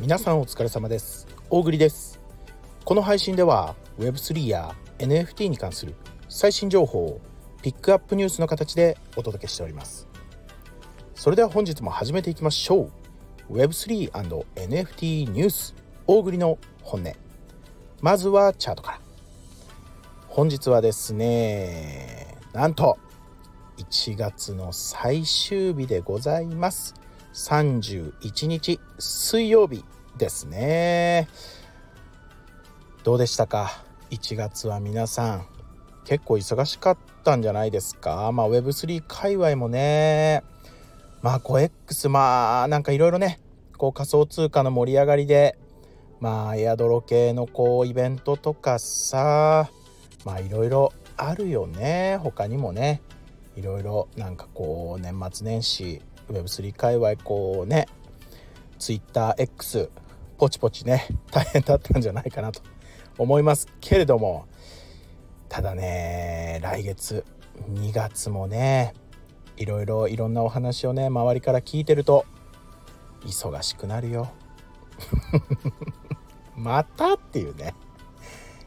皆さんお疲れ様です。大栗です。この配信では Web3 や NFT に関する最新情報をピックアップニュースの形でお届けしております。それでは本日も始めていきましょう。Web3&NFT ニュース大栗の本音。まずはチャートから。本日はですねなんと1月の最終日でございます。31日水曜日ですね。どうでしたか？1月は皆さん結構忙しかったんじゃないですか？まあ Web3 界隈もね。まあ 5X まあなんかいろいろねこう仮想通貨の盛り上がりでまあエアドロ系のこうイベントとかさまあいろいろあるよね。他にもねいろいろなんかこう年末年始 Web3 界隈こうね TwitterX ポチポチね 大変だったんじゃないかなと思いますけれども。ただね来月2月もねいろいろいろんなお話をね周りから聞いてると忙しくなるよ。またっていうね。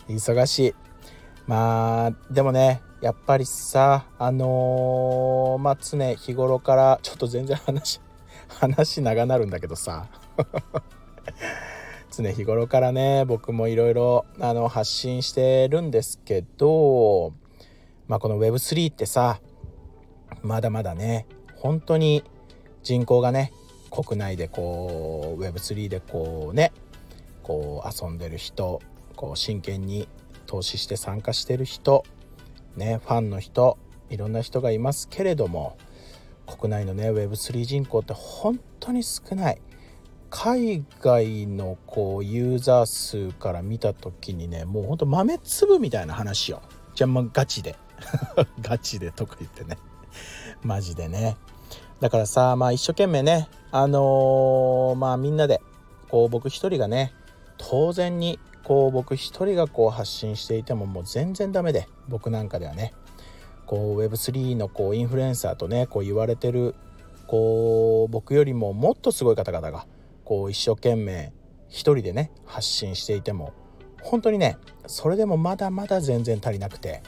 忙しい。まあでもねやっぱりさあのー、まあ常日頃からちょっと全然話 話長なるんだけどさ。常日頃からね僕もいろいろ発信してるんですけどまあこの Web3 ってさまだまだね本当に人口がね国内でこう Web3 でこうねこう遊んでる人こう真剣に投資して参加してる人ねファンの人いろんな人がいますけれども国内のね Web3 人口って本当に少ない。海外のこうユーザー数から見た時にねもうほんと豆粒みたいな話よ。じゃあまあガチで。ガチでとか言ってね。マジでね。だからさまあ一生懸命ねあのー、まあみんなでこう僕一人がね当然にこう僕一人がこう発信していてももう全然ダメで僕なんかではねこう Web3 のこうインフルエンサーとねこう言われてるこう僕よりももっとすごい方々がこう一生懸命一人でね発信していても本当にねそれでもまだまだ全然足りなくて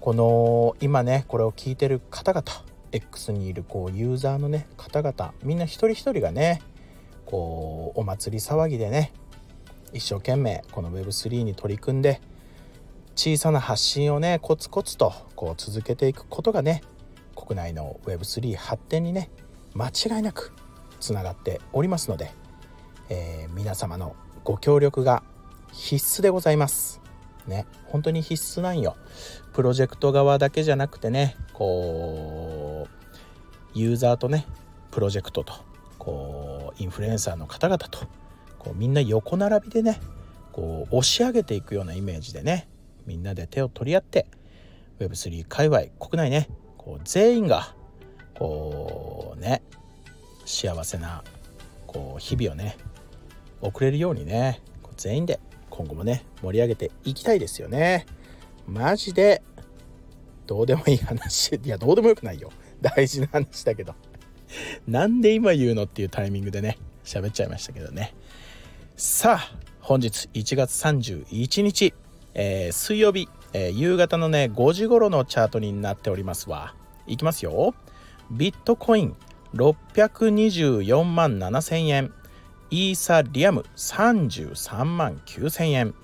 この今ねこれを聞いてる方々 X にいるこうユーザーのね方々みんな一人一人がねこうお祭り騒ぎでね一生懸命この Web3 に取り組んで小さな発信をねコツコツとこう続けていくことがね国内の Web3 発展にね間違いなくつながっておりますので、えー、皆様のご協力が必須でございます。ね本当に必須なんよ。プロジェクト側だけじゃなくてねこうユーザーとねプロジェクトとこうインフルエンサーの方々とこうみんな横並びでねこう押し上げていくようなイメージでねみんなで手を取り合って Web3 界隈国内ねこう全員がこうね幸せなこう日々をね送れるようにね全員で今後もね盛り上げていきたいですよね。マジでどうでもいい話いやどうでもよくないよ。大事な話だけど。なんで今言うのっていうタイミングでね喋っちゃいましたけどね。さあ本日1月31日、えー、水曜日、えー、夕方のね5時頃のチャートになっておりますわ。いきますよ。ビットコイン624万7000円。イーサリアム33万9000円。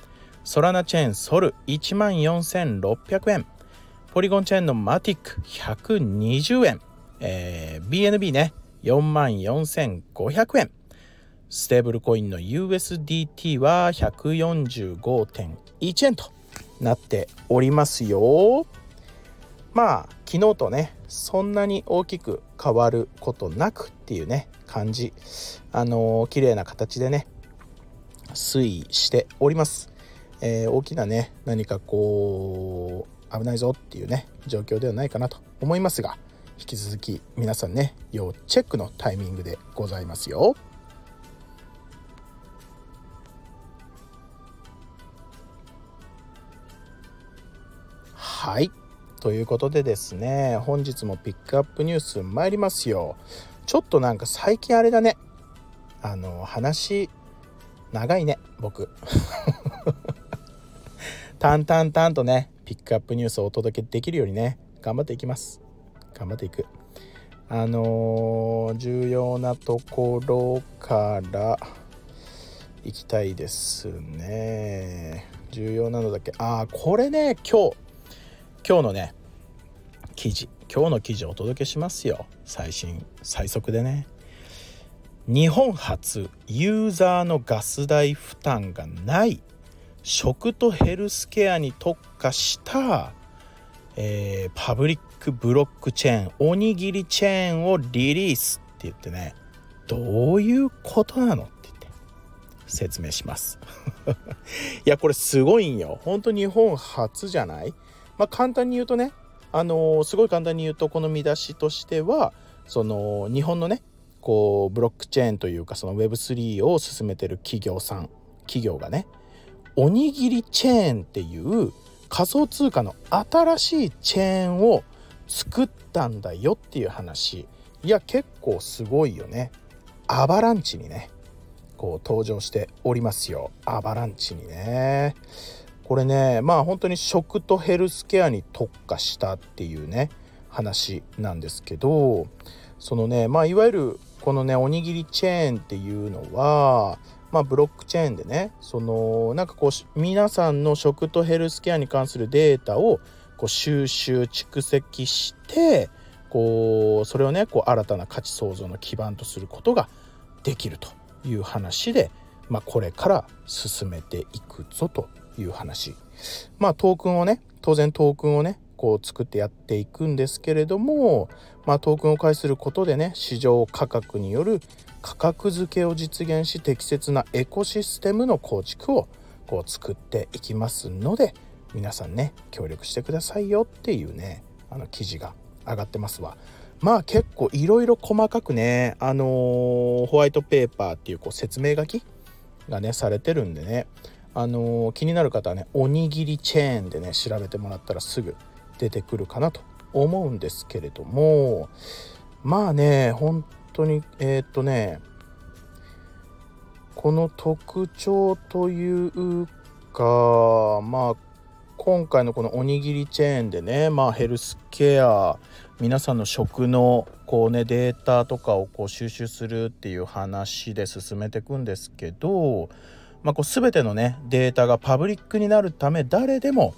ソラナチェーンソル1万4600円。ポリゴンチェーンのマティック120円、えー、BNB ね4万4500円。ステーブルコインの USDT は145.1円となっておりますよ。まあ昨日とねそんなに大きく変わることなくっていうね感じあのー、綺麗な形でね推移しております。えー、大きなね何かこう危ないぞっていうね状況ではないかなと思いますが引き続き皆さんね要チェックのタイミングでございますよ。はい。ということでですね本日もピックアップニュース参りますよ。ちょっとなんか最近あれだね。あの話長いね僕。淡々々とねピックアップニュースをお届けできるようにね頑張っていきます。頑張っていく。あのー、重要なところからいきたいですね。重要なのだけああこれね今日今日のね記事今日の記事をお届けしますよ。最新最速でね。日本初ユーザーのガス代負担がない食とヘルスケアに特化した、えー、パブリックブロックチェーンおにぎりチェーンをリリースって言ってねどういうことなのって言って説明します。いやこれすごいんよ。本当日本初じゃない？まあ簡単に言うとねあのー、すごい簡単に言うとこの見出しとしてはその日本のねこうブロックチェーンというかその Web3 を進めてる企業さん企業がねおにぎりチェーンっていう仮想通貨の新しいチェーンを作ったんだよっていう話。いや結構すごいよね。アバランチにねこう登場しておりますよ。アバランチにね。これねまあ本当に食とヘルスケアに特化したっていうね話なんですけどそのねまあいわゆるこのねおにぎりチェーンっていうのはまあ、ブロックチェーンでねそのなんかこう皆さんの食とヘルスケアに関するデータをこう収集蓄積してこうそれをねこう新たな価値創造の基盤とすることができるという話で、まあ、これから進めていくぞという話まあトークンをね当然トークンをねこう作ってやっていくんですけれども、まあ、トークンを介することでね市場価格による価格付けを実現し適切なエコシステムの構築をこう作っていきますので皆さんね協力してくださいよっていうねあの記事が上がってますわ。まあ結構いろいろ細かくねあのー、ホワイトペーパーっていうこう説明書きがねされてるんでねあのー、気になる方はねおにぎりチェーンでね調べてもらったらすぐ出てくるかなと思うんですけれどもまあね本当にえー、っとねこの特徴というかまあ今回のこのおにぎりチェーンでねまあヘルスケア皆さんの食のこうねデータとかをこう収集するっていう話で進めていくんですけど、まあ、こう全てのねデータがパブリックになるため誰でも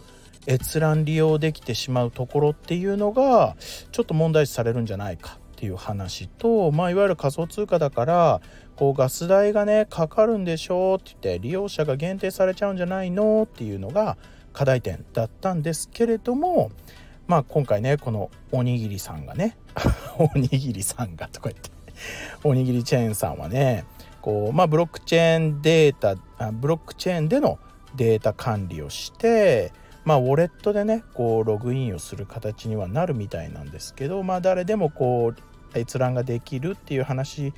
閲覧利用できてしまうところっていうのがちょっと問題視されるんじゃないかっていう話と、まあ、いわゆる仮想通貨だからこうガス代がねかかるんでしょうって言って利用者が限定されちゃうんじゃないのっていうのが課題点だったんですけれどもまあ今回ねこのおにぎりさんがね おにぎりさんがとか言っておにぎりチェーンさんはねこうまあブロックチェーンデータブロックチェーンでのデータ管理をしてまあ、ウォレットでねこうログインをする形にはなるみたいなんですけど、まあ、誰でもこう閲覧ができるっていう話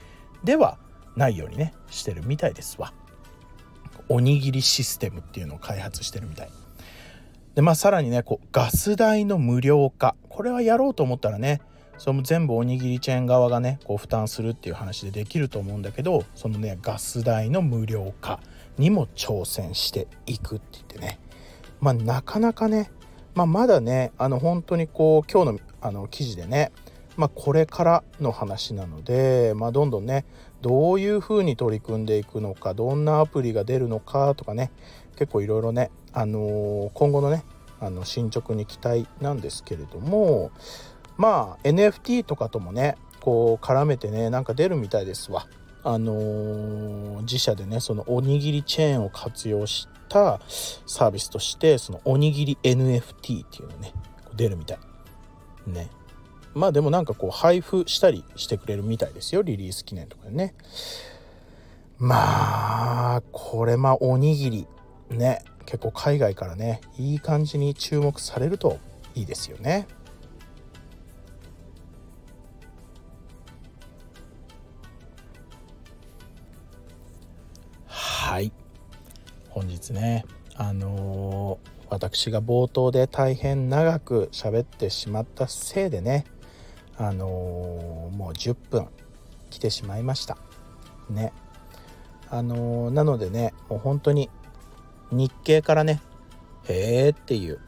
ではないようにねしてるみたいですわ。おにぎりシステムっていうのを開発してるみたい。でまあさらにねこうガス代の無料化これはやろうと思ったらねその全部おにぎりチェーン側がねこう負担するっていう話でできると思うんだけどそのねガス代の無料化にも挑戦していくって言ってね。まあ、なかなかね、まあ、まだねあの本当にこう今日のあの記事でね、まあ、これからの話なので、まあ、どんどんねどういうふうに取り組んでいくのかどんなアプリが出るのかとかね結構いろいろね、あのー、今後のねあの進捗に期待なんですけれどもまあ NFT とかともねこう絡めてねなんか出るみたいですわ。あのー、自社でねそのおにぎりチェーンを活用したサービスとしてそのおにぎり NFT っていうのね出るみたいねまあでもなんかこう配布したりしてくれるみたいですよリリース記念とかでねまあこれまあおにぎりね結構海外からねいい感じに注目されるといいですよね。本日ねあのー、私が冒頭で大変長く喋ってしまったせいでねあのー、もう10分来てしまいました。ね。あのー、なのでねもう本当に日経からねへえっていう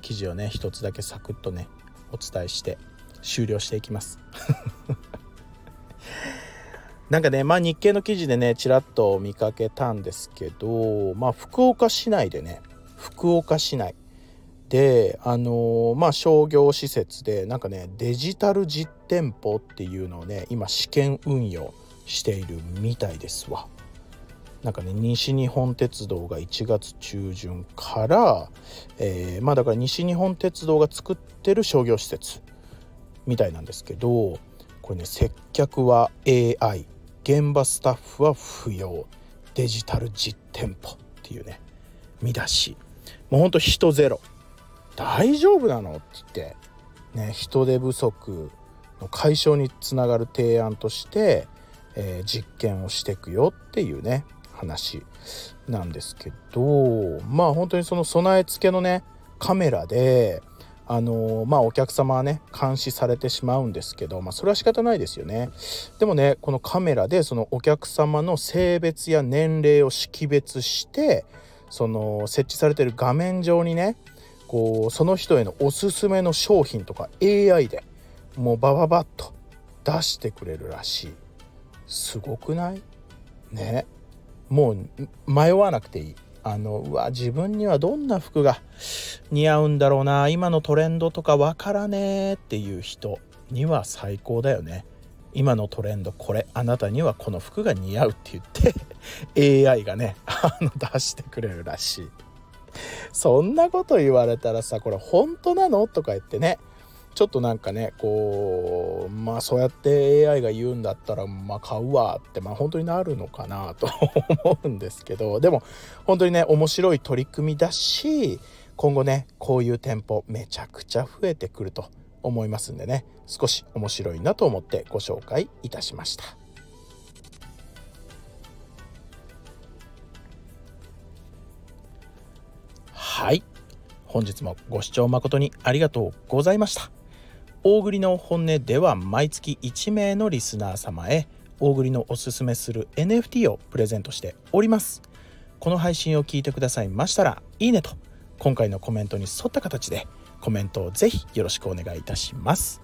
記事をね一つだけサクッとねお伝えして終了していきます。なんかねまあ日経の記事でねちらっと見かけたんですけどまあ福岡市内でね福岡市内であのー、まあ商業施設でなんかねデジタル実店舗っていうのをね今試験運用しているみたいですわ。なんかね西日本鉄道が1月中旬から、えー、まあだから西日本鉄道が作ってる商業施設みたいなんですけどこれね接客は AI 現場スタッフは不要。デジタル実店舗っていうね。見出し。もうほんと人ゼロ。大丈夫なの？って言って。ね人手不足の解消につながる提案として、えー、実験をしていくよっていうね話なんですけど。まあ本当にその備え付けのねカメラであのまあお客様はね監視されてしまうんですけど、まあ、それは仕方ないですよね。でもねこのカメラでそのお客様の性別や年齢を識別してその設置されてる画面上にねこうその人へのおすすめの商品とか AI でもうバババッと出してくれるらしい。すごくない？ね。もう迷わなくていい。あのうわ自分にはどんな服が似合うんだろうな。今のトレンドとかわからねえっていう人には最高だよね。今のトレンドこれあなたにはこの服が似合うって言って AI がねあの出してくれるらしい。そんなこと言われたらさこれ本当なの？とか言ってね。ちょっとなんかねこうまあそうやって AI が言うんだったらまあ買うわってまあ本当になるのかなと 思うんですけどでも本当にね面白い取り組みだし今後ねこういう店舗めちゃくちゃ増えてくると思いますんでね少し面白いなと思ってご紹介いたしました。はい本日もご視聴誠にありがとうございました。大栗の本音では毎月1名のリスナー様へ大栗のおすすめする NFT をプレゼントしております。この配信を聞いてくださいましたらいいねと今回のコメントに沿った形でコメントをぜひよろしくお願いいたします。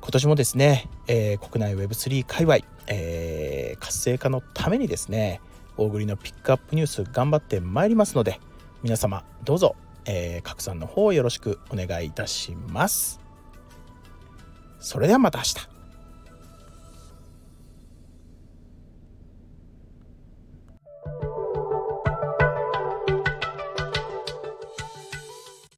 今年もですね、えー、国内 Web3 界隈、えー、活性化のためにですね大栗のピックアップニュース頑張ってまいりますので皆様どうぞ、えー、拡散の方よろしくお願いいたします。それではまた明日。